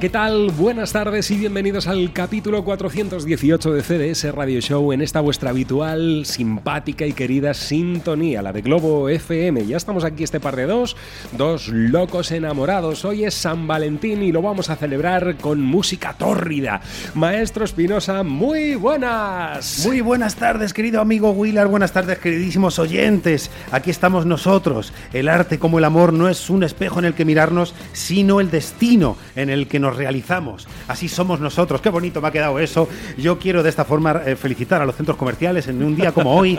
¿Qué tal? Buenas tardes y bienvenidos al capítulo 418 de CDS Radio Show en esta vuestra habitual, simpática y querida sintonía, la de Globo FM. Ya estamos aquí este par de dos, dos locos enamorados. Hoy es San Valentín y lo vamos a celebrar con música tórrida. Maestro Espinosa, muy buenas. Muy buenas tardes, querido amigo Willard. Buenas tardes, queridísimos oyentes. Aquí estamos nosotros. El arte, como el amor, no es un espejo en el que mirarnos, sino el destino en el que nos realizamos. Así somos nosotros. Qué bonito me ha quedado eso. Yo quiero de esta forma eh, felicitar a los centros comerciales en un día como hoy,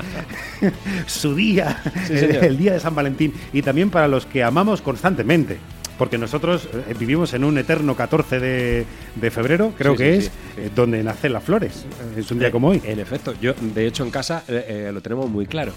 su día, el día de San Valentín, y también para los que amamos constantemente. Porque nosotros eh, vivimos en un eterno 14 de, de febrero, creo Sí, que sí, es, sí, eh, donde nacen las flores. Es un día como hoy. En efecto, yo de hecho en casa eh, lo tenemos muy claro.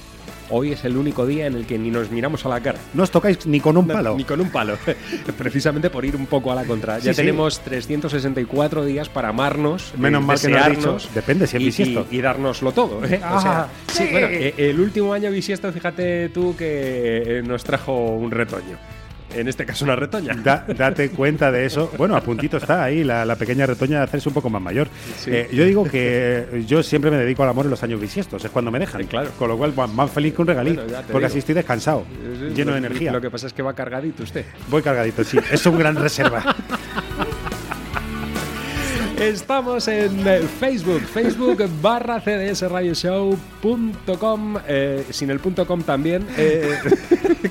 Hoy es el único día en el que ni nos miramos a la cara. No os tocáis ni con un palo. Ni con un palo. Precisamente por ir un poco a la contra. Sí, ya sí. tenemos 364 días para amarnos, Menos eh, mal que no dicho, depende si es y, y, y dárnoslo todo. ¿eh? O sea, sí, bueno, eh, el último año bisiesto, fíjate tú que eh, nos trajo un retoño. En este caso una retoña. Da- date cuenta de eso. Bueno, a puntito está ahí la, la pequeña retoña de hacerse un poco más mayor. Sí. Eh, yo digo que eh, yo siempre me dedico al amor en los años bisiestos, es cuando me dejan. Sí, claro. Con lo cual, más- más feliz que un regalito. Bueno, porque digo. así estoy descansado, Es- lleno de energía. Lo que pasa es que va cargadito usted. Voy cargadito, sí. Es un gran reserva. Estamos en eh, Facebook, Facebook barra cdsradioshow.com, eh, sin el punto com también, eh,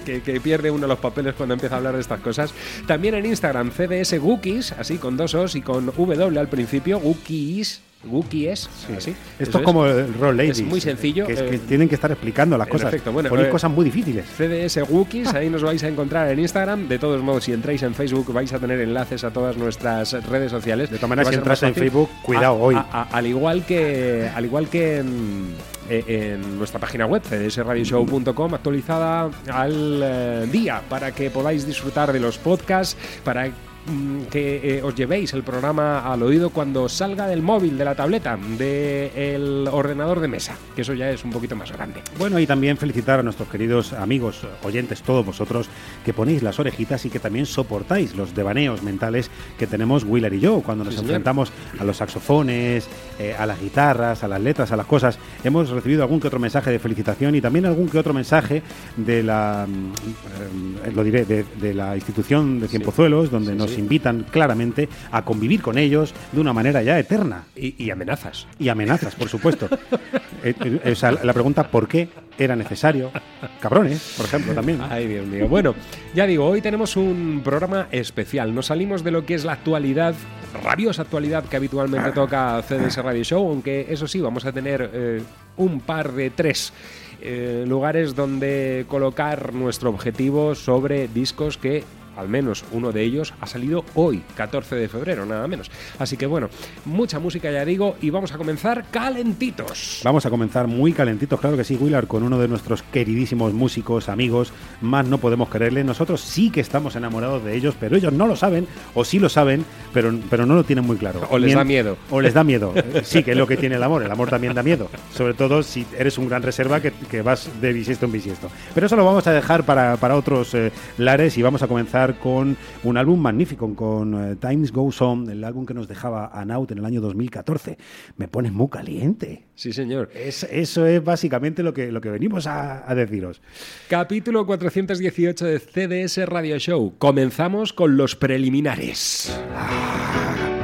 que, pierde uno los papeles cuando empieza a hablar de estas cosas. También en Instagram, CDS Gookies, así con dos os y con W al principio, Gookies, Gookies, así. Esto es como el Roll Ladies. Es muy sencillo. Que, es que eh, tienen que estar explicando las cosas. efecto, bueno, Poner eh, cosas muy difíciles. CDS Wookies, ahí nos vais a encontrar en Instagram. De todos modos, si entráis en Facebook, vais a tener enlaces a todas nuestras redes sociales. De todas maneras, si entras en. Facebook, cuidado, A- hoy. a- a- al igual que, al igual que en, eh, en nuestra página web, cdsradioshow.com, actualizada al eh, día para que podáis disfrutar de los podcasts, para mm, que eh, os llevéis el programa al oído cuando salga del móvil, de la tableta, del ordenador de mesa, que eso ya es un poquito más grande. Bueno, y también felicitar a nuestros queridos amigos, oyentes, todos vosotros, que ponéis las orejitas y que también soportáis los devaneos mentales que tenemos Wheeler y yo cuando nos Sí, señor. enfrentamos a los saxofones, eh, a las guitarras, a las letras, a las cosas. Hemos recibido algún que otro mensaje de felicitación y también algún que otro mensaje de la, mm, eh, lo diré, de, de la institución de Cienpozuelos, donde Sí, nos sí. Invitan claramente a convivir con ellos de una manera ya eterna. Y, y amenazas. Y amenazas, por supuesto. Eh, eh, o sea, la pregunta, ¿por qué era necesario? Cabrones, por ejemplo, también. Ay, Dios mío. Bueno, ya digo, hoy tenemos un programa especial. Nos salimos de lo que es la actualidad, rabiosa actualidad que habitualmente toca CDS Radio Show, aunque eso sí, vamos a tener eh, un par de tres eh, lugares donde colocar nuestro objetivo sobre discos que al menos uno de ellos ha salido hoy, 14 de febrero, nada menos. Así que bueno, mucha música ya digo y vamos a comenzar calentitos. Vamos a comenzar muy calentitos, claro que sí, Willard, con uno de nuestros queridísimos músicos, amigos, más no podemos quererle. Nosotros sí que estamos enamorados de ellos, pero ellos no lo saben, o sí lo saben, pero, pero no lo tienen muy claro. O les da miedo. O les da miedo. Eh, Sí, que es lo que tiene el amor. El amor también da miedo. Sobre todo si eres un gran reserva que, que vas de bisiesto en bisiesto. Pero eso lo vamos a dejar para, para otros eh, lares y vamos a comenzar con un álbum magnífico, con eh, Times Goes On, el álbum que nos dejaba Anaut en el año 2014. Me pones muy caliente. Sí, señor. Es- eso es básicamente lo que, lo que venimos a, a deciros. Capítulo 418 de CDS Radio Show. Comenzamos con los preliminares. Like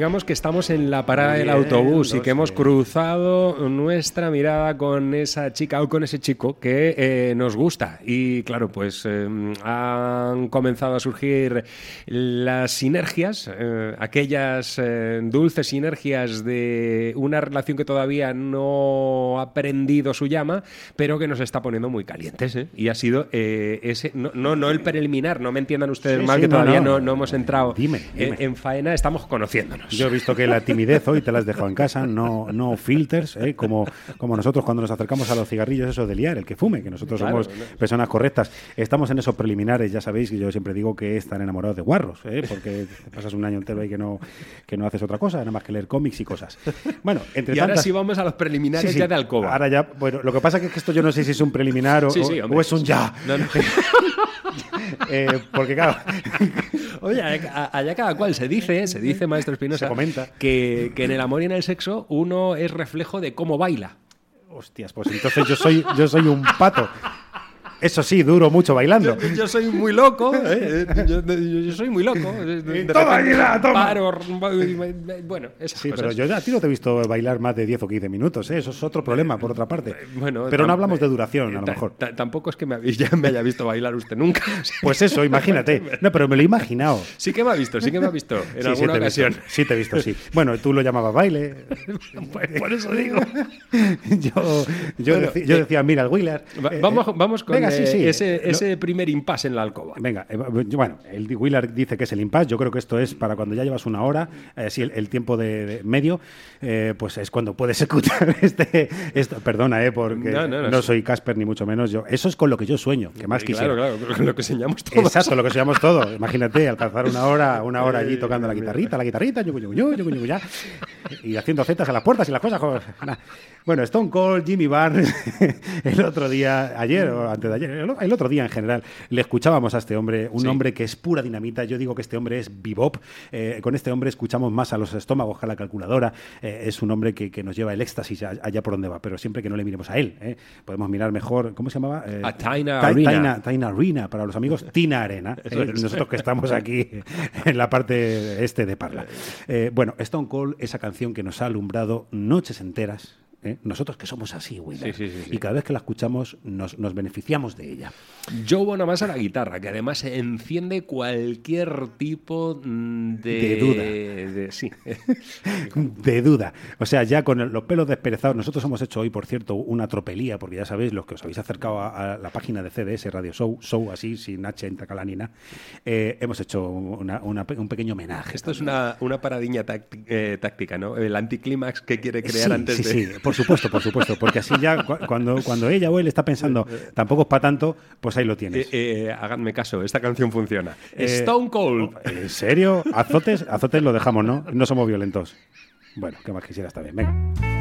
Digamos que estamos en la parada del autobús y que hemos cruzado nuestra mirada con esa chica o con ese chico que eh, nos gusta. Y claro, pues eh, han comenzado a surgir las sinergias, eh, aquellas dulces sinergias de una relación que todavía no ha prendido su llama, pero que nos está poniendo muy calientes. ¿eh? Y ha sido ese, no, no, no el preliminar, no me entiendan ustedes Sí, mal, sí, que no, todavía no. hemos entrado Dime, en- dime. en faena, estamos conociéndonos. Yo he visto que la timidez hoy te la has dejado en casa, no, no filters, ¿eh? como, como nosotros cuando nos acercamos a los cigarrillos, eso de liar, el que fume, que nosotros Claro, somos personas correctas. Estamos en esos preliminares, ya sabéis que yo siempre digo que están enamorados de guarros, ¿eh? porque te pasas un año entero ahí que no, que no haces otra cosa, nada más que leer cómics y cosas. Bueno, entre Y ahora tantas- sí vamos a los preliminares Sí, sí. ya de alcoba. Ahora ya, bueno, lo que pasa es que esto yo no sé si es un preliminar o, Sí, o es un ya. No, no. Eh, porque claro, Oye, allá cada cual se dice, se dice, maestro Espinosa, comenta. que, que en el amor y en el sexo uno es reflejo de cómo baila. hostias, pues entonces yo soy, yo soy un pato. Eso sí, duro mucho bailando. Yo, yo soy muy loco, ¿eh? yo, yo- yo soy muy loco. Toma, Aguila, toma. paro, bueno, esas Sí, cosas. pero yo a ti no te he visto bailar más de 10 o 15 minutos, ¿eh? eso es otro problema, por otra parte. Bueno, pero no hablamos de duración, a lo mejor. ta- tampoco es que me, ya me haya visto bailar usted nunca. Pues eso, imagínate. No, pero me lo he imaginado. Sí que me ha visto, sí que me ha visto en Sí, sí alguna visto. ocasión. Sí, te he visto, sí. Bueno, tú lo llamabas baile. Pues por eso digo. yo, yo, Bueno, decí- yo eh, decía, mira, el Wheeler. Va- eh, vamos, eh, vamos con venga, sí, eh, sí. ese, ese primer impasse en la alcoba. Venga, eh, bueno, el Wheeler dice que es el impasse. Yo creo que esto es para cuando ya llevas una hora, eh, el, el tiempo de, de medio, eh, pues es cuando puedes escuchar este. Esto, perdona, eh, porque No, no, no, no, soy Casper ni mucho menos. Yo, eso es con lo que yo sueño, que más quisiera. Claro, claro, con lo que enseñamos todos. Exacto, lo que soñamos todos. Imagínate, alcanzar una hora, una hora allí tocando la guitarrita, la guitarrita, yucu, yucu, yucu, yucu, ya, y haciendo zetas a las puertas y las cosas. Bueno, Stone Cold, Jimmy Barnes, el otro día, ayer o antes de ayer, el, el otro día en general, le escuchábamos a este hombre, un Sí. hombre que es pura dinamita. Yo digo que este hombre es bebop. Eh, con este hombre escuchamos más a los estómagos que a la calculadora. Eh, es un hombre que, que nos lleva el éxtasis allá por donde va, pero siempre que no le miremos a él. ¿eh? Podemos mirar mejor, ¿cómo se llamaba? A Taina Ta- Arena. Taina- Taina Arena, para los amigos, Tina Arena. Nosotros que estamos aquí en la parte este de Parla. Bueno, Stone Cold, esa canción que nos ha alumbrado noches enteras. ¿Eh? Nosotros que somos así, Wheeler. Sí, sí, sí, sí. Y cada vez que la escuchamos nos, nos beneficiamos de ella. Joe Bonamassa a la guitarra, que además enciende cualquier tipo de, De duda. de- sí. De duda. O sea, ya con los pelos desperezados, nosotros hemos hecho hoy, por cierto, una tropelía, porque ya sabéis, los que os habéis acercado a, a la página de CDS Radio Show, Show así, sin H en Tacalanina, eh, hemos hecho una- una pe- un pequeño homenaje. Esto es una, una paradiña eh, táctica, ¿no? El anticlímax que quiere crear sí, antes sí, de... sí, por supuesto, por supuesto, porque así ya cu- cuando, cuando ella o él está pensando, tampoco es para tanto, pues ahí lo Eh, tienes. eh, háganme caso, esta canción funciona. Eh, Stone Cold. ¿En serio? Azotes, azotes lo dejamos, ¿no? No somos violentos. Bueno, ¿qué más quisiera está bien? Venga.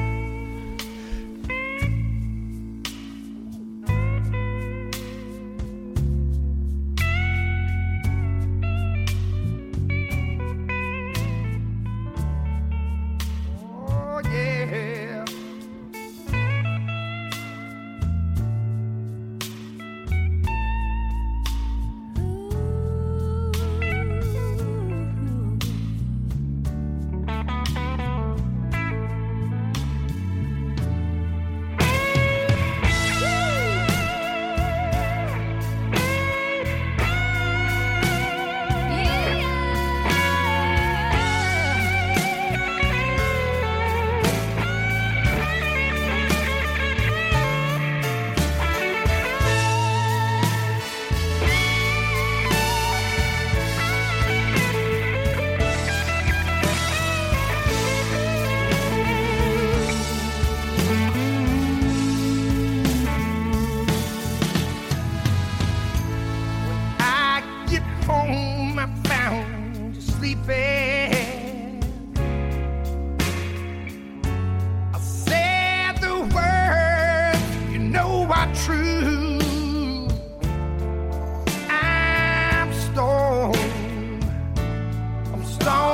stone.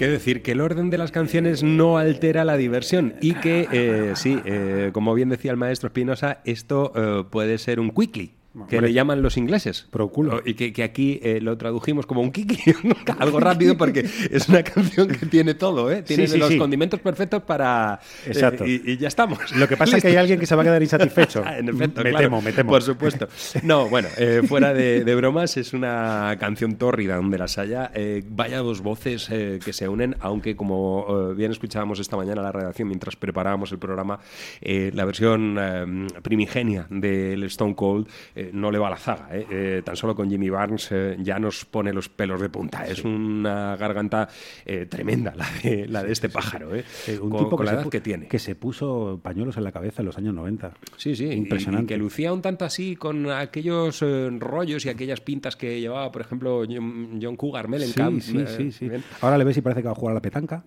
Que decir que el orden de las canciones no altera la diversión y que, eh, sí, eh, como bien decía el maestro Espinosa, esto eh, puede ser un quickly. Que le llaman los ingleses. Proculo. Y que, que aquí eh, lo tradujimos como un kiki. Algo rápido porque es una canción que tiene todo, ¿eh? Tiene Sí, sí, los sí. condimentos perfectos para... eh, Exacto. y, y ya estamos. Lo que pasa es que hay alguien que se va a quedar insatisfecho. en efecto, me claro. temo, me temo. Por supuesto. No, bueno, eh, fuera de, de bromas, es una canción tórrida donde las haya. vaya dos voces que se unen, aunque como bien escuchábamos esta mañana la redacción mientras preparábamos el programa, la versión primigenia del Stone Cold eh, no le va a la zaga. eh. Eh, tan solo con Jimmy Barnes ya nos pone los pelos de punta. Es una garganta tremenda la de, la de este pájaro, Eh, un con, tipo con la edad que tiene. Que se puso pañuelos en la cabeza en los años 90. Sí, sí, Impresionante. Y, que lucía un tanto así con aquellos rollos y aquellas pintas que llevaba, por ejemplo, John, John Cougar Mellencamp. Sí, sí, sí, sí. Ahora le ves y parece que va a jugar a la petanca,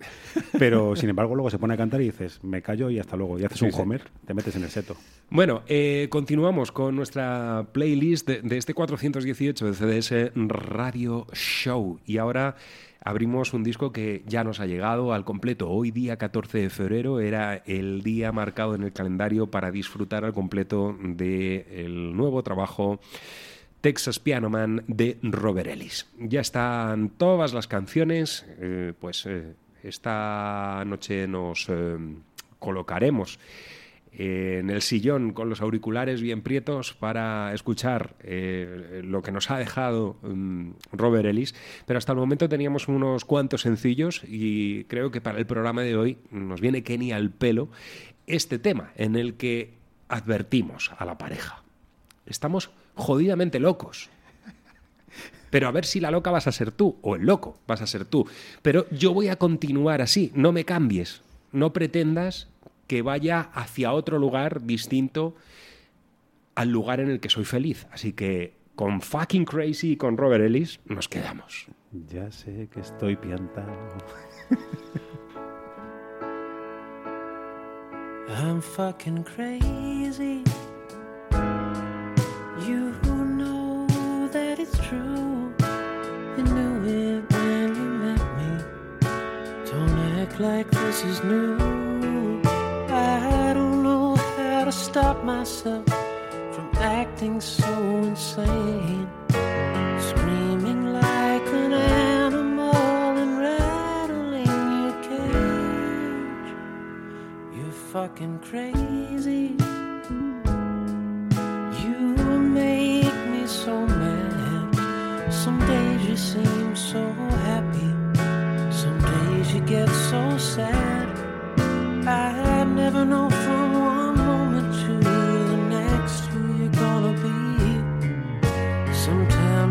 pero sin embargo luego se pone a cantar y dices, me callo y hasta luego. Y haces Sí, un sí. Homer, te metes en el seto. Bueno, continuamos con nuestra playlist de, este 418 de CDS Radio Show. Y ahora abrimos un disco que ya nos ha llegado al completo. Hoy, día 14 de febrero, era el día marcado en el calendario para disfrutar al completo del nuevo trabajo Texas Piano Man de Robert Ellis. Ya están todas las canciones, eh, pues eh, esta noche nos eh, colocaremos en el sillón con los auriculares bien prietos para escuchar eh, lo que nos ha dejado mm, Robert Ellis, pero hasta el momento teníamos unos cuantos sencillos y creo que para el programa de hoy nos viene Kenny al pelo este tema en el que advertimos a la pareja. Estamos jodidamente locos. Pero a ver si la loca vas a ser tú o el loco vas a ser tú. Pero yo voy a continuar así, no me cambies. No pretendas que vaya hacia otro lugar distinto al lugar en el que soy feliz. Así que con Fucking Crazy y con Robert Ellis nos quedamos. Ya sé que estoy piantado. I'm fucking crazy. You know that it's true. You knew it when you met me. Don't act like this is new. Stop myself from acting so insane. Screaming like an animal and rattling your cage. You're fucking crazy. You make me so mad. Some days you seem so happy. Some days you get so sad. I never know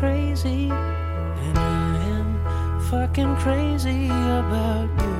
crazy. And I am fucking crazy about you.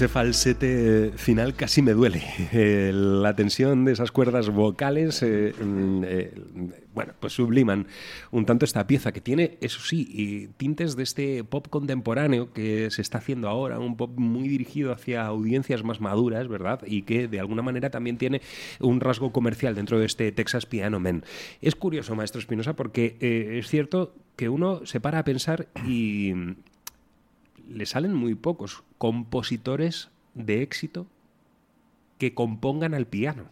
Ese falsete final casi me duele. Eh, la tensión de esas cuerdas vocales, eh, mm, eh, bueno, pues subliman un tanto esta pieza que tiene, eso sí, y tintes de este pop contemporáneo que se está haciendo ahora, un pop muy dirigido hacia audiencias más maduras, ¿verdad? Y que de alguna manera también tiene un rasgo comercial dentro de este Texas Piano Man. Es curioso, maestro Espinosa, porque eh, es cierto que uno se para a pensar y le salen muy pocos compositores de éxito que compongan al piano.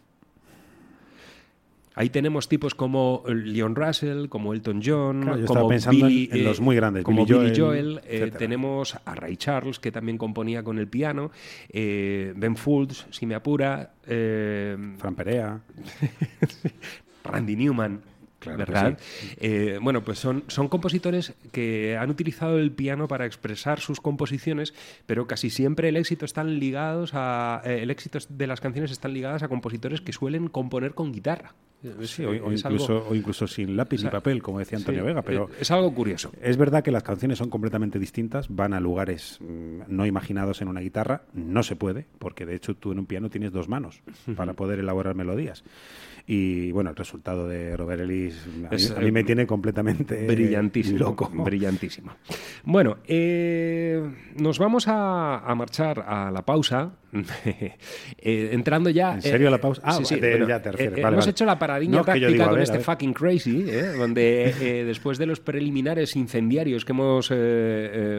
Ahí tenemos tipos como Leon Russell, como Elton John, Claro, como en- Billy, en los eh, muy grandes, como Billy Joel, Joel. eh, tenemos a Ray Charles, que también componía con el piano, eh, Ben Folds, si me apura, eh, Fran Perea. Randy Newman. Claro ¿Verdad? Eh, bueno, pues son, son compositores que han utilizado el piano para expresar sus composiciones, pero casi siempre el éxito están ligados a eh, el éxito de las canciones están ligadas a compositores que suelen componer con guitarra. Sí, o, o algo- incluso, o incluso sin lápiz o sea, y papel, como decía Antonio sí, Vega, pero eh, es algo curioso. Es verdad que las canciones son completamente distintas, van a lugares mm, no imaginados en una guitarra, no se puede, porque de hecho tú en un piano tienes dos manos para poder elaborar melodías. Y bueno, el resultado de Robert Ellis a, Es, mí, a mí eh, me tiene completamente Brillantísimo. loco. Brillantísimo. Bueno, eh, nos vamos a, a marchar a la pausa. Eh, entrando ya. ¿En serio eh, la pausa? Ah, sí, sí, de- bueno, ya te refieres, vale, hemos vale. hecho la paradilla No, táctica digo, con ver, este fucking crazy, eh, donde eh, después de los preliminares incendiarios que hemos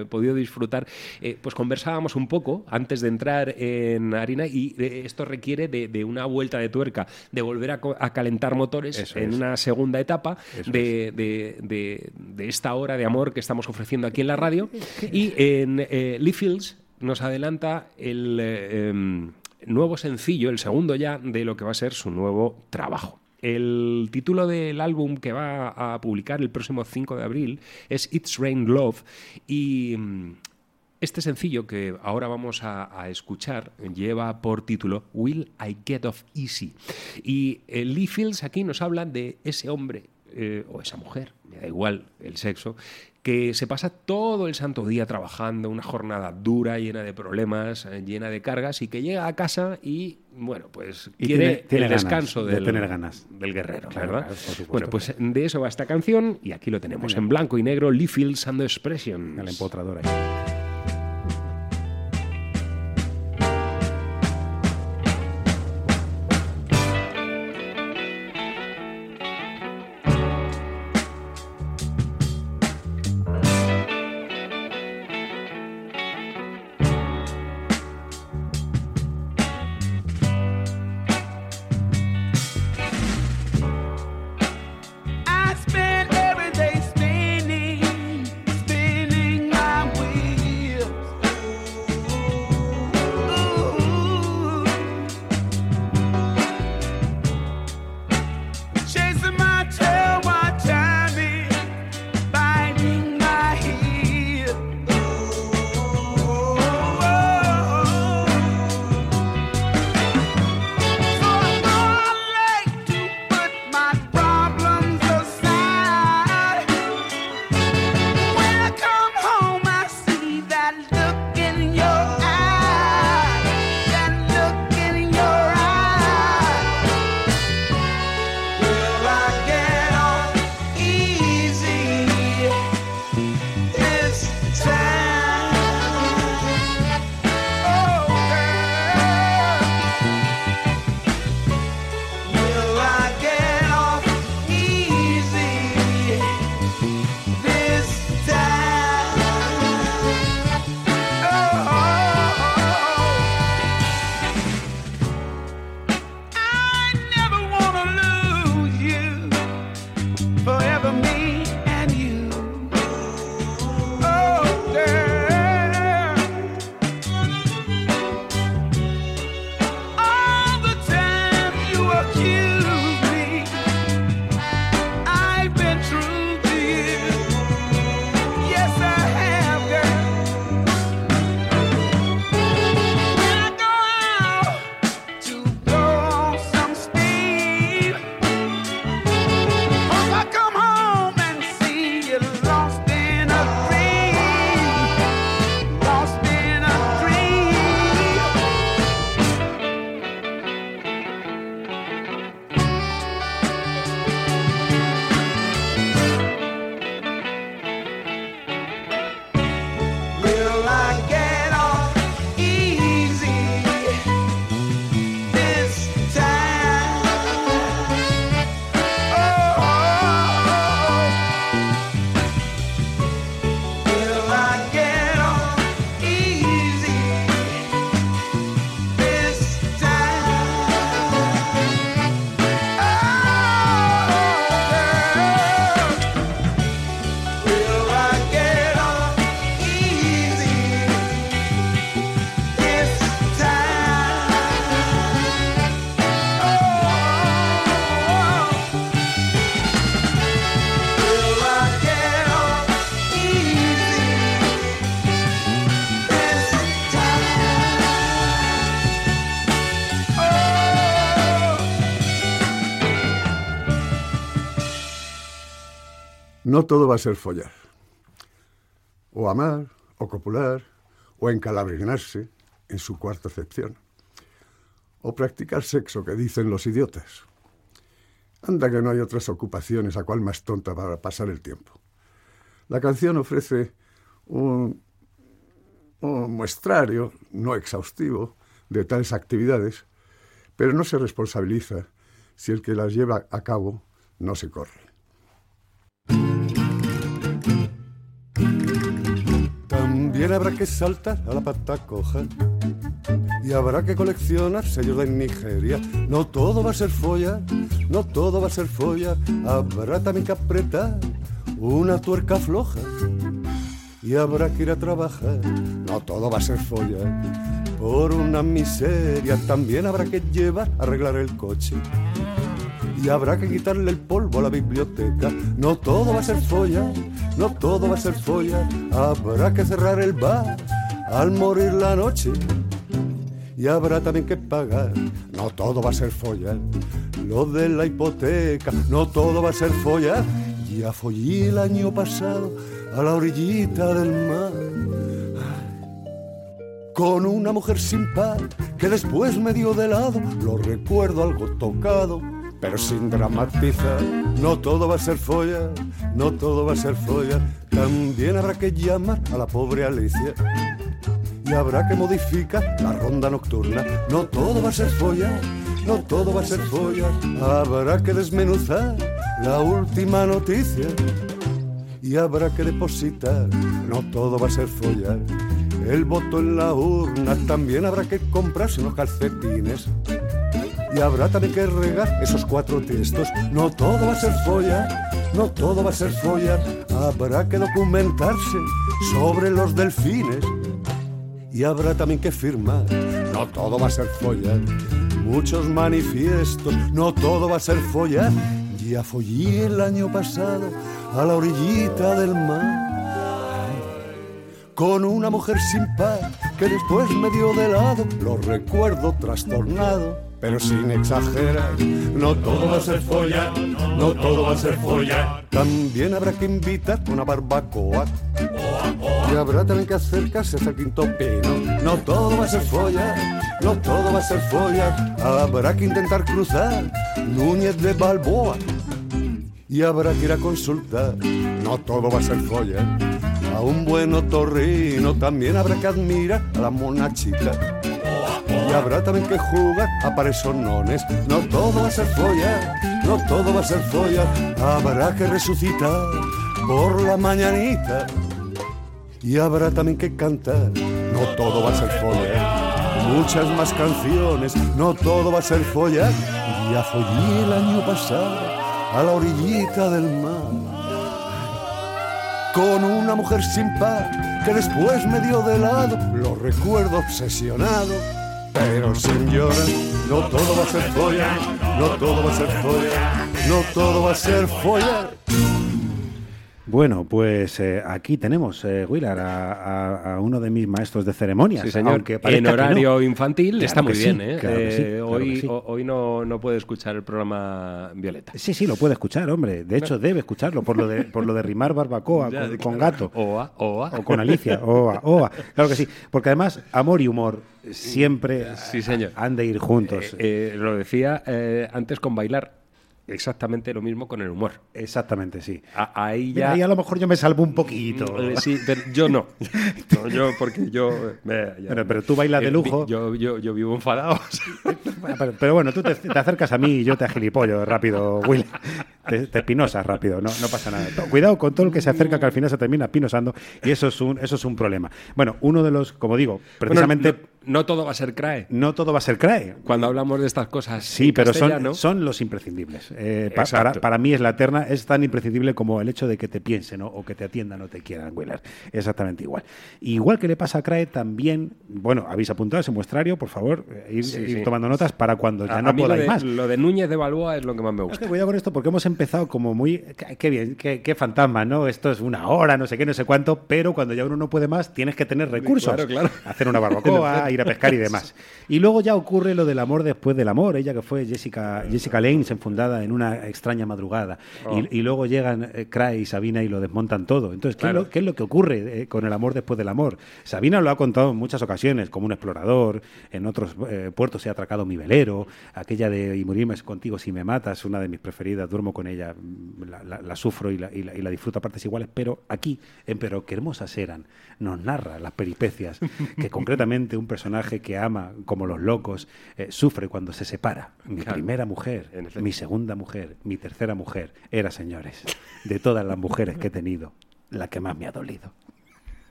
podido disfrutar, eh, pues conversábamos un poco antes de entrar en harina y esto requiere de, de una vuelta de tuerca, de volver a, a calentar motores Eso en es. una segunda etapa de, de- de- de esta hora de amor que estamos ofreciendo aquí en la radio. Y en eh, Lee Fields nos adelanta el eh, em, nuevo sencillo, el segundo ya, de lo que va a ser su nuevo trabajo. El título del álbum que va a publicar el próximo 5 de abril es It's Rain Love y mm, este sencillo que ahora vamos a, a escuchar lleva por título Will I Get Off Easy. Y eh, Lee Fields aquí nos habla de ese hombre eh, o esa mujer, me da igual el sexo, que se pasa todo el santo día trabajando, una jornada dura, llena de problemas, eh, llena de cargas, y que llega a casa y, bueno, pues Y quiere tiene- tiene el descanso de del, tener ganas. del guerrero, Claro, ¿verdad? claro, bueno, pues de eso va esta canción, y aquí lo tenemos en blanco y negro, Lee Fields and the Expressions. El empotrador No todo va a ser follar. O amar, o copular, o encalabrinarse, en su cuarta acepción. O practicar sexo, que dicen los idiotas. Anda que no hay otras ocupaciones a cual más tonta para pasar el tiempo. La canción ofrece un, un muestrario no exhaustivo de tales actividades, pero no se responsabiliza si el que las lleva a cabo no se corre. También habrá que saltar a la pata coja y habrá que coleccionar sellos de Nigeria. No todo va a ser folla, no todo va a ser folla. Habrá también que apretar una tuerca floja y habrá que ir a trabajar. No todo va a ser folla. Por una miseria también habrá que llevar a arreglar el coche. Y habrá que quitarle el polvo a la biblioteca. No todo va a ser folla, no todo va a ser folla. Habrá que cerrar el bar al morir la noche. Y habrá también que pagar, no todo va a ser folla. Lo de la hipoteca, no todo va a ser folla. Ya follé el año pasado a la orillita del mar con una mujer sin par que después me dio de lado. Lo recuerdo algo tocado, pero sin dramatizar. No todo va a ser folla, no todo va a ser folla. También habrá que llamar a la pobre Alicia. Y habrá que modificar la ronda nocturna. No todo va a ser folla, no todo va a ser folla. Habrá que desmenuzar la última noticia. Y habrá que depositar, no todo va a ser follar. El voto en la urna también habrá que comprarse unos calcetines. Y habrá también que regar esos cuatro textos. No todo va a ser follar, no todo va a ser follar. Habrá que documentarse sobre los delfines. Y habrá también que firmar, no todo va a ser follar. Muchos manifiestos, no todo va a ser follar. Ya follé el año pasado a la orillita del mar con una mujer sin par que después me dio de lado. Lo recuerdo trastornado, pero sin exagerar. No todo va a ser follar, no todo va a ser follar. También habrá que invitar una barbacoa. Y habrá también que acercarse hasta el quinto pino. No todo va a ser follar, no todo va a ser follar. Habrá que intentar cruzar Núñez de Balboa. Y habrá que ir a consultar, no todo va a ser follar. A un buen otorrino también habrá que admirar a la monachita. Y habrá también que jugar a paresonones. No todo va a ser follar, no todo va a ser follar. Habrá que resucitar por la mañanita. Y habrá también que cantar, no todo va a ser follar. Muchas más canciones, no todo va a ser follar. Ya follé el año pasado a la orillita del mar con una mujer sin par que después me dio de lado. Lo recuerdo obsesionado, pero llorar. No todo va a ser follar, no todo va a ser follar, no todo va a ser follar. Bueno, pues eh, aquí tenemos, eh, Willard, a, a- a uno de mis maestros de ceremonias. Sí, señor. aunque En horario no. infantil Claro está muy sí, bien, ¿eh? claro sí, Eh, claro hoy sí. ho- hoy no, no puede escuchar el programa Violeta. Sí, sí, lo puede escuchar, hombre. De hecho, debe escucharlo por lo de, por lo de rimar barbacoa Ya, con, gato. Oa, oa. O con Alicia. Oa, oa. Claro que sí. Porque además, amor y humor siempre señor. han de ir juntos. Eh, eh, lo decía eh, antes con bailar. Exactamente lo mismo con el humor. Exactamente, sí. A- ahí Mira, ya. ahí a lo mejor yo me salvo un poquito. Eh, Sí, pero yo no. No, yo, porque yo. eh, ya- Pero- pero tú bailas de eh, lujo. Yo, yo, yo vivo enfadado. Pero, pero bueno, tú te, te acercas a mí y yo te agilipollo rápido, Will. Te, te pinosas rápido, no, no pasa nada. Cuidado con todo el que se acerca que al final se termina pinosando y eso es un, eso es un problema. Bueno, uno de los, como digo, precisamente Bueno, no, no todo va a ser CRAE. no, todo va a ser CRAE. Cuando hablamos de estas cosas. Sí, pero son, los imprescindibles. Eh, pa- para, para mí es la eterna, es tan imprescindible como el hecho de que te piensen ¿no? o que te atiendan o te quieran, Willard. Exactamente igual. Igual que le pasa a CRAE, también, bueno, habéis apuntado ese muestrario, por favor, eh, ir, Sí, ir sí. tomando notas para cuando ya a, no a mí lo podáis de, más. lo de Núñez de Balboa es lo que más me Es que gusta. cuidado con esto porque hemos empezado como muy. Qué, qué bien, qué, qué fantasma, ¿no? Esto es una hora, no sé qué, no sé cuánto, pero cuando ya uno no puede más, tienes que tener recursos. Claro, claro. Hacer una barbacoa, a ir a pescar y demás. Y luego ya ocurre lo del amor después del amor. Ella que fue Jessica, Jessica Lane, enfundada en una extraña madrugada. Oh. Y, y luego llegan eh, Cry y Sabina y lo desmontan todo. Entonces, ¿qué, Claro. es, lo, qué es lo que ocurre eh, con el amor después del amor? Sabina lo ha contado en muchas ocasiones, como un explorador. En otros eh, puertos he atracado mi velero. Aquella de Y morirme contigo si me matas, una de mis preferidas. Duermo con ella, mm, la, la- la sufro y la, y la- y la disfruto a partes iguales. Pero aquí, en Pero qué hermosas eran, nos narra las peripecias que concretamente un personaje que ama como los locos eh, sufre cuando se separa. Mi Claro. primera mujer, mi segunda mujer, mi tercera mujer, era, señores, de todas las mujeres que he tenido, la que más me ha dolido.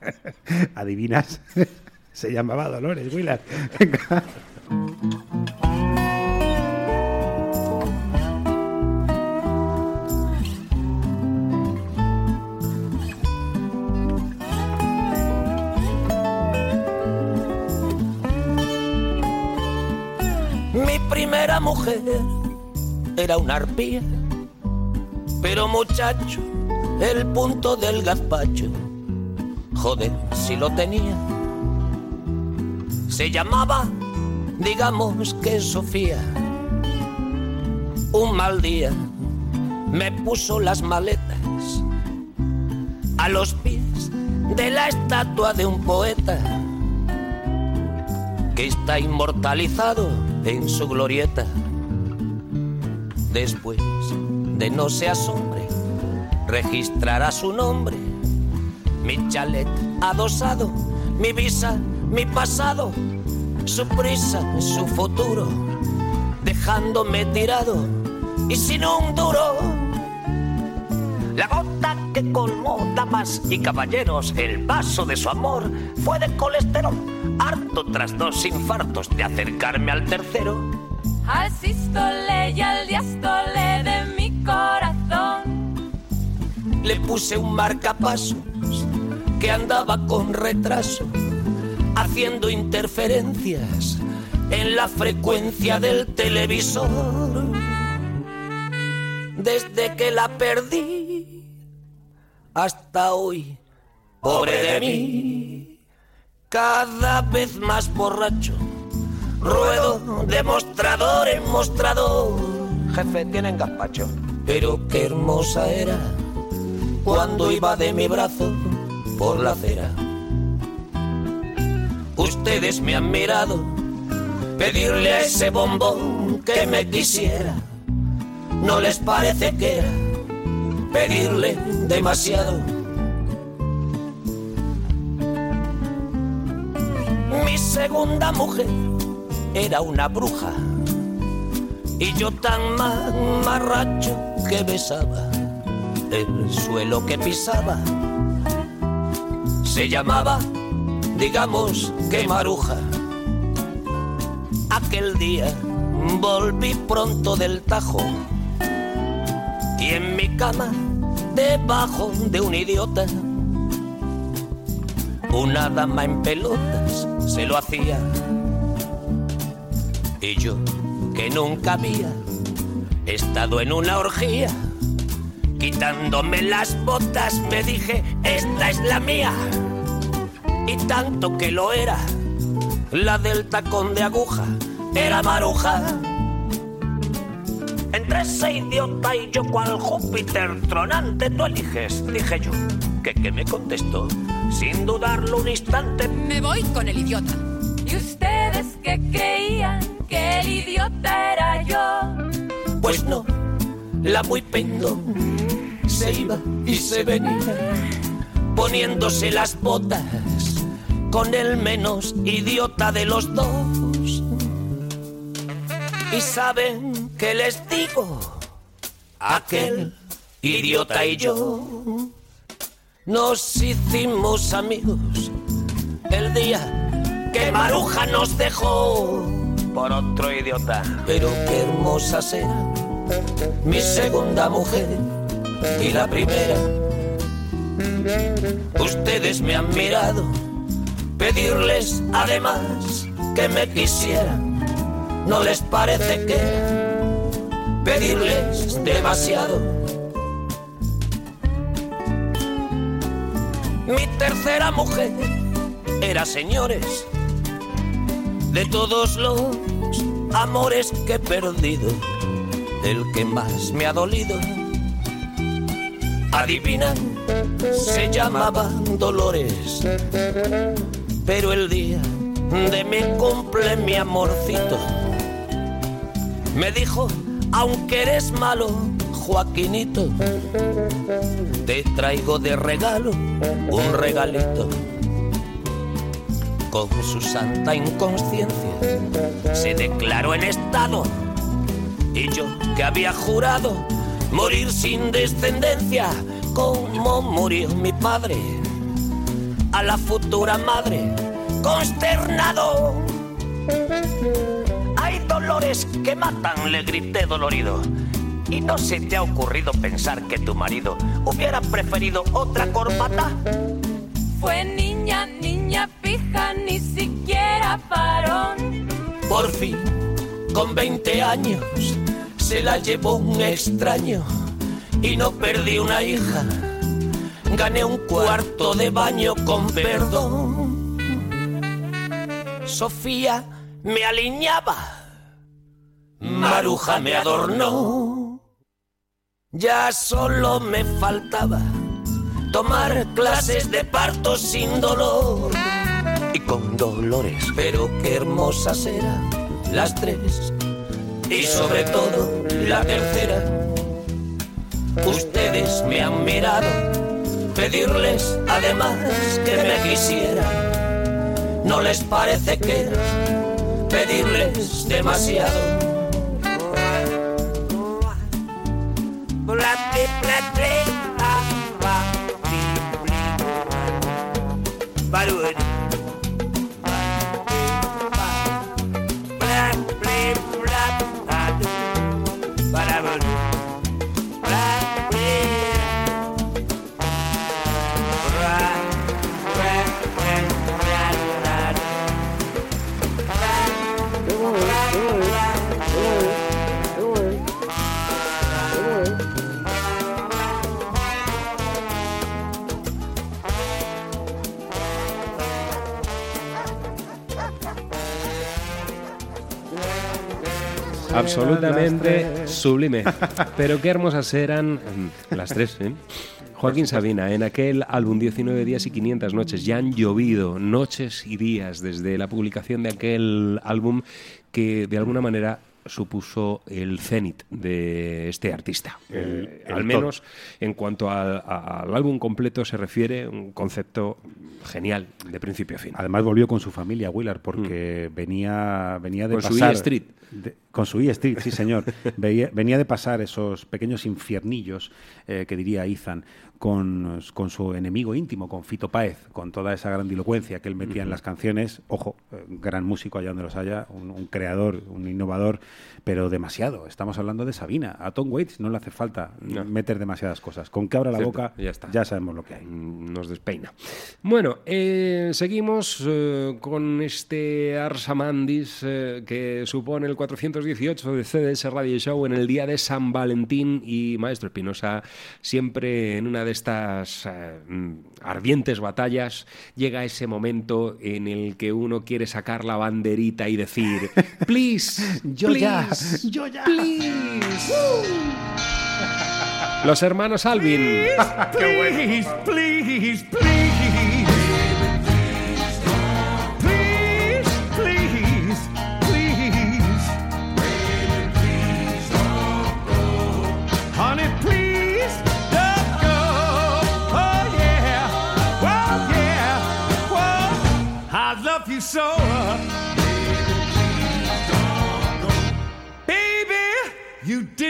¿Adivinas? Se llamaba Dolores, Willard. Venga. Era una arpía, pero muchacho, el punto del gazpacho, joder, si lo tenía. Se llamaba, digamos que Sofía. Un mal día me puso las maletas a los pies de la estatua de un poeta que está inmortalizado en su glorieta. Después de no se asombre, registrará su nombre, mi chalet adosado, mi visa, mi pasado, su prisa, su futuro, dejándome tirado y sin un duro. La gota que colmó damas y caballeros el vaso de su amor fue de colesterol, harto tras dos infartos de acercarme al tercero. Al sístole y al diástole de mi corazón. Le puse un marcapasos que andaba con retraso, haciendo interferencias en la frecuencia del televisor. Desde que la perdí hasta hoy, pobre de mí, cada vez más borracho, ruedo de mostrador en mostrador. Jefe, tienen gazpacho. Pero qué hermosa era cuando iba de mi brazo por la acera. Ustedes me han mirado pedirle a ese bombón que me quisiera. ¿No les parece que era pedirle demasiado? Mi segunda mujer era una bruja y yo tan mamarracho que besaba el suelo que pisaba. Se llamaba, digamos que maruja. Aquel día volví pronto del tajo y en mi cama, debajo de un idiota, una dama en pelotas se lo hacía. Y yo, que nunca había estado en una orgía, quitándome las botas me dije, esta es la mía. Y tanto que lo era, la del tacón de aguja era maruja. Entre ese idiota y yo, cual Júpiter tronante, tú eliges, dije yo. Que, que me contestó, sin dudarlo un instante. Me voy con el idiota. ¿Y ustedes que creían que el idiota era yo? Pues no, la muy pendón se iba y se venía, poniéndose las botas con el menos idiota de los dos. Y saben que les digo, aquel idiota y yo nos hicimos amigos el día que Maruja nos dejó por otro idiota. Pero qué hermosas eran mi segunda mujer y la primera. Ustedes me han mirado pedirles además que me quisieran. ¿No les parece que pedirles demasiado? Mi tercera mujer era, señores, De todos los amores que he perdido, el que más me ha dolido. Adivina, se llamaba Dolores, pero el día de mi cumple mi amorcito me dijo, aunque eres malo, Joaquinito, te traigo de regalo un regalito. Con su santa inconsciencia se declaró en estado. Y yo que había jurado morir sin descendencia como murió mi padre a la futura madre consternado. Hay dolores que matan le grité dolorido. Y no se te ha ocurrido pensar que tu marido hubiera preferido otra corbata Fue niña, niña fija, ni siquiera varón. Por fin, con 20 años, se la llevó un extraño y no perdí una hija. Gané un cuarto de baño con perdón. Sofía me alineaba, Maruja me adornó. Ya solo me faltaba tomar clases de parto sin dolor y con dolores, pero qué hermosas eran las tres y sobre todo la tercera. Ustedes me han mirado, pedirles además que me quisieran. ¿No les parece que pedirles demasiado? Bollywood. Absolutamente sublime. Pero qué hermosas eran mm, las tres, ¿eh? Joaquín Sabina, en aquel álbum 19 días y 500 noches, ya han llovido noches y días desde la publicación de aquel álbum que de alguna manera supuso el cenit de este artista. El- el al menos en cuanto al, a- al álbum completo se refiere, un concepto genial de principio a fin. Además volvió con su familia, Willard, porque venía, venía de Mm. Con pasar... E Street. De- con su E Street, sí señor. Veía- venía de pasar esos pequeños infiernillos, eh, que diría Ethan, con, con su enemigo íntimo, con Fito Páez, con toda esa grandilocuencia que él metía en las canciones. Ojo, eh, gran músico allá donde los haya, un, un creador, un innovador, pero demasiado. Estamos hablando de Sabina. A Tom Waits no le hace falta No. meter demasiadas cosas. Con que abra la Cierto, boca, ya está. ya sabemos lo que hay. Mm, Nos despeina. Bueno, eh, seguimos eh, con este Arsamandis eh, que supone el 418 de CDS Radio Show en el día de San Valentín y Maestro Espinosa, siempre en una de estas eh, ardientes batallas, llega ese momento en el que uno quiere sacar la banderita y decir, please, Yo ya, please, yo ya. please. Los hermanos Alvin. Please, please, please. Please,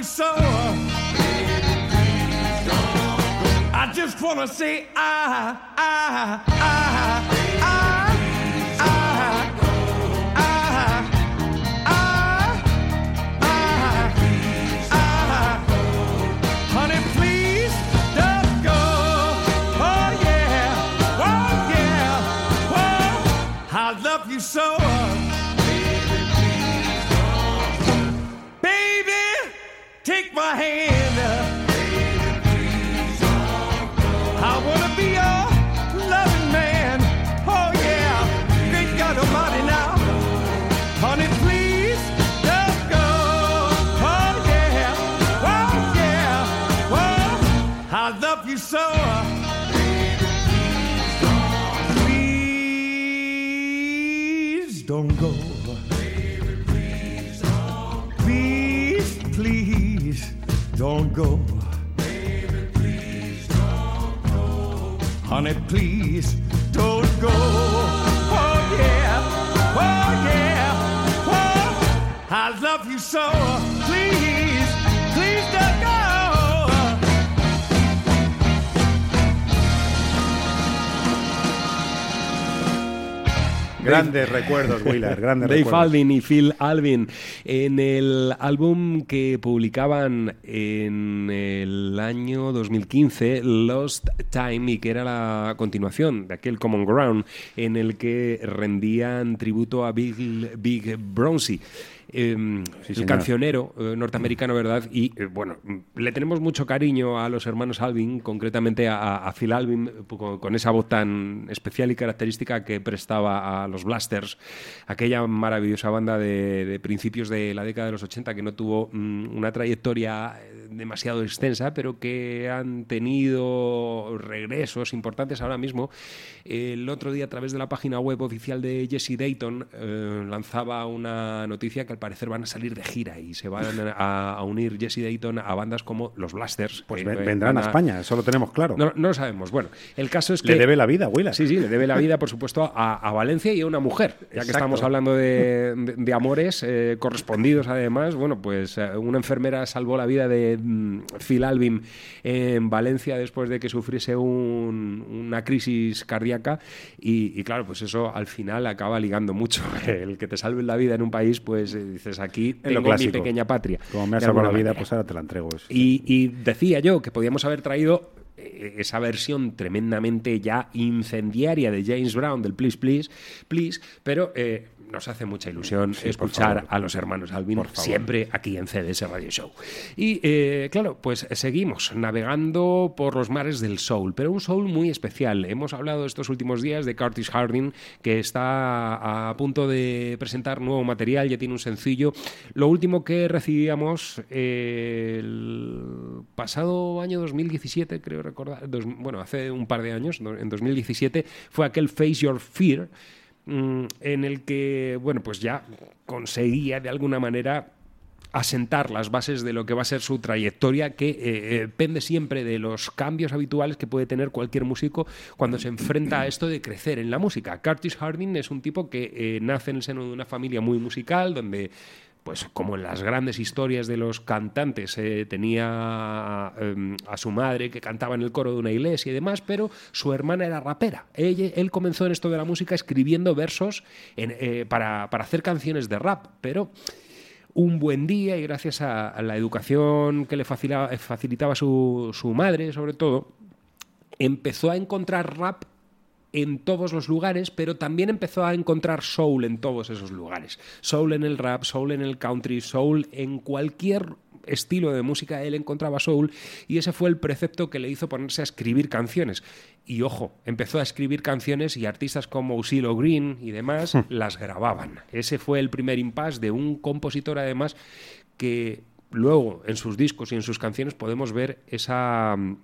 you so. I just wanna say I, I, I, I, my hand. Don't go. Honey, please don't go. Oh yeah, oh yeah, oh, I love you so. Grandes recuerdos, Willard, grandes Dave recuerdos. Alvin y Phil Alvin en el álbum que publicaban en el año 2015 Lost Time y que era la continuación de aquel Common Ground en el que rendían tributo a Big, Big Bronzy. Eh, el señor. cancionero eh, norteamericano, ¿verdad? Y eh, bueno, mm, le tenemos mucho cariño a los hermanos Alvin, concretamente a, a Phil Alvin, eh, con, con esa voz tan especial y característica que prestaba a los Blasters, aquella maravillosa banda de, de principios de la década de los 80 que no tuvo mm, una trayectoria demasiado extensa, pero que han tenido regresos importantes ahora mismo. El otro día, a través de la página web oficial de Jesse Dayton, lanzaba una noticia que al parecer van a salir de gira y se van a, a unir Jesse Dayton a bandas como los Blasters. Pues Eh, ven- vendrán a España, eso lo tenemos claro. No, no lo sabemos. Bueno, el caso es que. Le debe la vida, Willard. Sí, sí, le debe la vida, por supuesto, a, a Valencia y a una mujer. Ya que estamos hablando de, de- de amores eh, correspondidos, además, bueno, pues eh, una enfermera salvó la vida de mm, Phil Alvin en Valencia después de que sufriese un- una crisis cardíaca. Y, y claro, pues eso al final acaba ligando mucho. El que te salven la vida en un país, pues dices aquí lo tengo mi clásico. pequeña patria. Como me has salvado la vida, manera. pues ahora te la entrego. Y decía yo que podíamos haber traído eh, esa versión tremendamente ya incendiaria de James Brown del Please, Please, Please, pero eh, nos hace mucha ilusión escuchar a los hermanos Alvin siempre aquí en CDS Radio Show. Y eh, claro, pues seguimos navegando por los mares del soul, pero un soul muy especial. Hemos hablado estos últimos días de Curtis Harding, que está a punto de presentar nuevo material, ya tiene un sencillo. Lo último que recibíamos eh, el pasado año 2017, creo recordar, dos- bueno, hace un par de años, en 2017, fue aquel Face Your Fear, mm, en el que, bueno, pues ya conseguía de alguna manera asentar las bases de lo que va a ser su trayectoria, que eh, eh, pende siempre de los cambios habituales que puede tener cualquier músico cuando se enfrenta a esto de crecer en la música. Curtis Harding es un tipo que eh, nace en el seno de una familia muy musical, donde pues como en las grandes historias de los cantantes, eh, tenía eh, a su madre que cantaba en el coro de una iglesia y demás, pero su hermana era rapera. Él comenzó en esto de la música escribiendo versos eh, para, para hacer canciones de rap, pero un buen día y gracias a, a la educación que le facilitaba, facilitaba su, su madre, sobre todo, empezó a encontrar rap en todos los lugares, pero también empezó a encontrar soul en todos esos lugares. Soul en el rap, soul en el country, soul en cualquier estilo de música, él encontraba soul y ese fue el precepto que le hizo ponerse a escribir canciones. Y ojo, empezó a escribir canciones y artistas como Usilo Green y demás las grababan. Ese fue el primer impasse de un compositor además que luego en sus discos y en sus canciones podemos ver esa mm,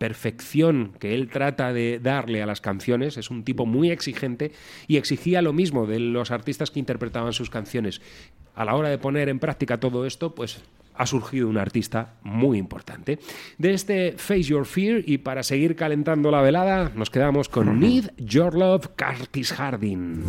perfección que él trata de darle a las canciones. Es un tipo muy exigente y exigía lo mismo de los artistas que interpretaban sus canciones. A la hora de poner en práctica todo esto, pues ha surgido un artista muy importante. De este Face Your Fear y para seguir calentando la velada, nos quedamos con Need Your Love, Curtis Harding.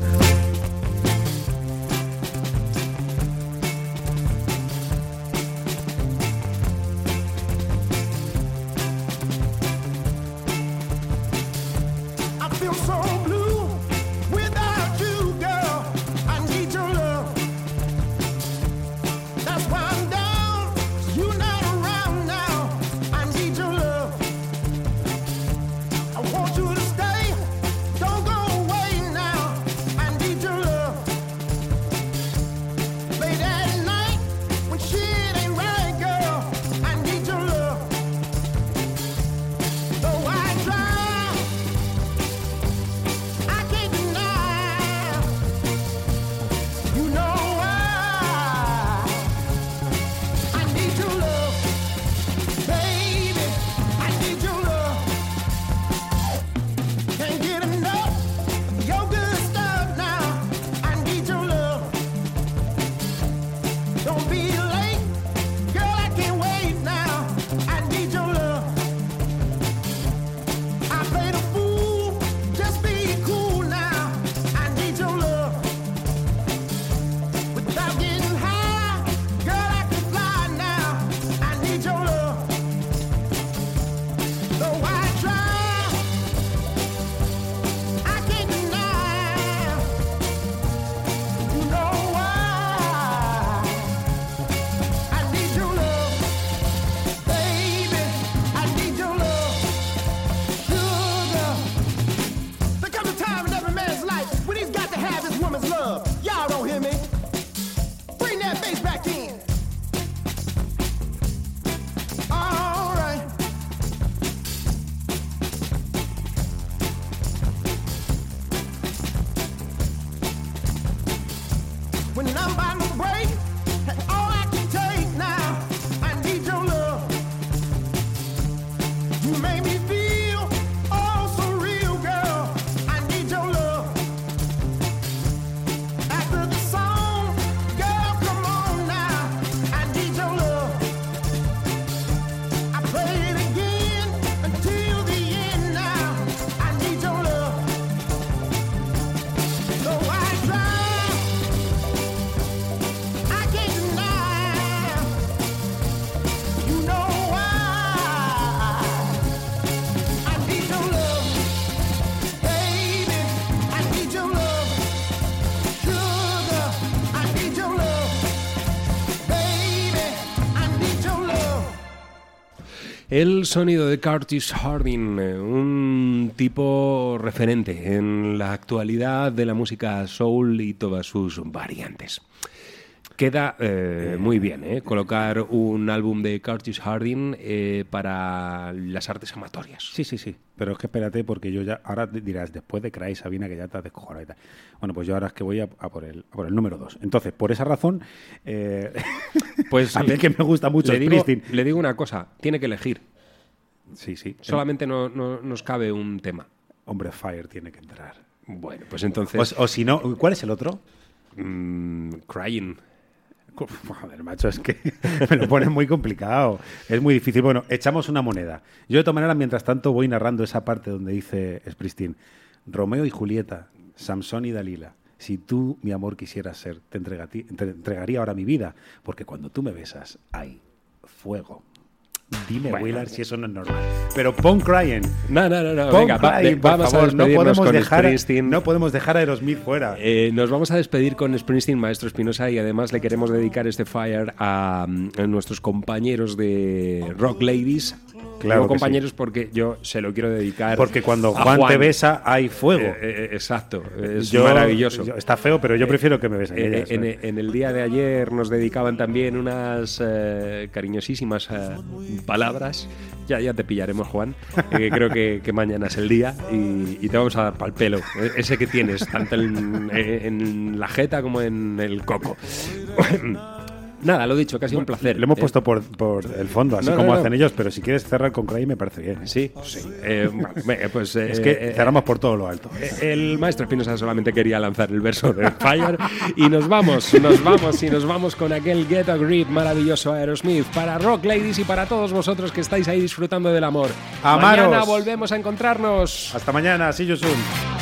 El sonido de Curtis Harding, eh, un tipo referente en la actualidad de la música soul y todas sus variantes. Queda eh, muy bien ¿eh? colocar un álbum de Curtis Harding eh, para las artes amatorias. Sí, sí, sí. Pero es que espérate, porque yo ya. Ahora dirás, después de Cry, Sabina, que ya te has descojonado y tal. Bueno, pues yo ahora es que voy a, a por, el, a por el número dos. Entonces, por esa razón. eh, Pues a mí que me gusta mucho le digo, le digo una cosa, tiene que elegir. Sí, sí. Solamente no, no- nos cabe un tema. Hombre, Fire tiene que entrar. Bueno, pues entonces... O, o si no, ¿cuál es el otro? mm, crying. Joder, macho, es que me lo pones muy complicado. Es muy difícil. Bueno, echamos una moneda. Yo, de todas maneras, mientras tanto, voy narrando esa parte donde dice Springsteen: Romeo y Julieta, Samson y Dalila. Si tú, mi amor, quisieras ser, te entregaría ahora mi vida, porque cuando tú me besas, hay fuego. Dime, Bueno. Willard, si eso no es normal. Pero pon Crying. No, no, no, no. Venga, Crying, vamos favor. a no podemos con dejar, Springsteen. no podemos dejar a Aerosmith fuera. Eh, nos vamos a despedir con Springsteen, maestro Espinosa, y además le queremos dedicar este Fire a, mm, a nuestros compañeros de Rock Ladies. Claro sí. compañeros porque yo se lo quiero dedicar. Porque cuando Juan, te besa, hay fuego. Eh, eh, exacto, es Yo- maravilloso. yo- está feo, pero yo prefiero que me besen Eh, ellas. en, ¿eh? en el día de ayer nos dedicaban también unas eh, cariñosísimas eh, palabras. Ya, ya te pillaremos, Juan. Eh, creo que, que mañana es el día y, y te vamos a dar pal pelo. eh, Ese que tienes, tanto en, eh, en la jeta como en el coco. Nada, lo dicho, que ha sido un placer. Lo hemos Eh, puesto por, por el fondo, así no, no, como no. hacen ellos, pero si quieres cerrar con Cray me parece bien. ¿eh? Sí, eh, bueno, venga, pues, es eh, que eh, cerramos por todo lo alto. Eh, El maestro Espinosa solamente quería lanzar el verso de Fire y nos vamos, nos vamos y nos vamos con aquel Get a Grip maravilloso Aerosmith para Rock Ladies y para todos vosotros que estáis ahí disfrutando del amor. Amaros. Mañana volvemos a encontrarnos. Hasta mañana, see you soon.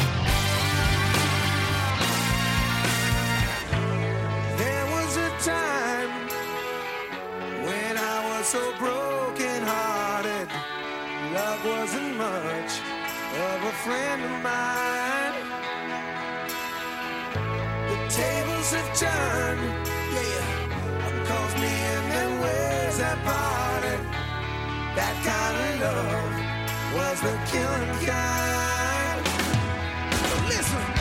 The tables have turned, yeah. Me and. That kind of love was the killing kind. So listen.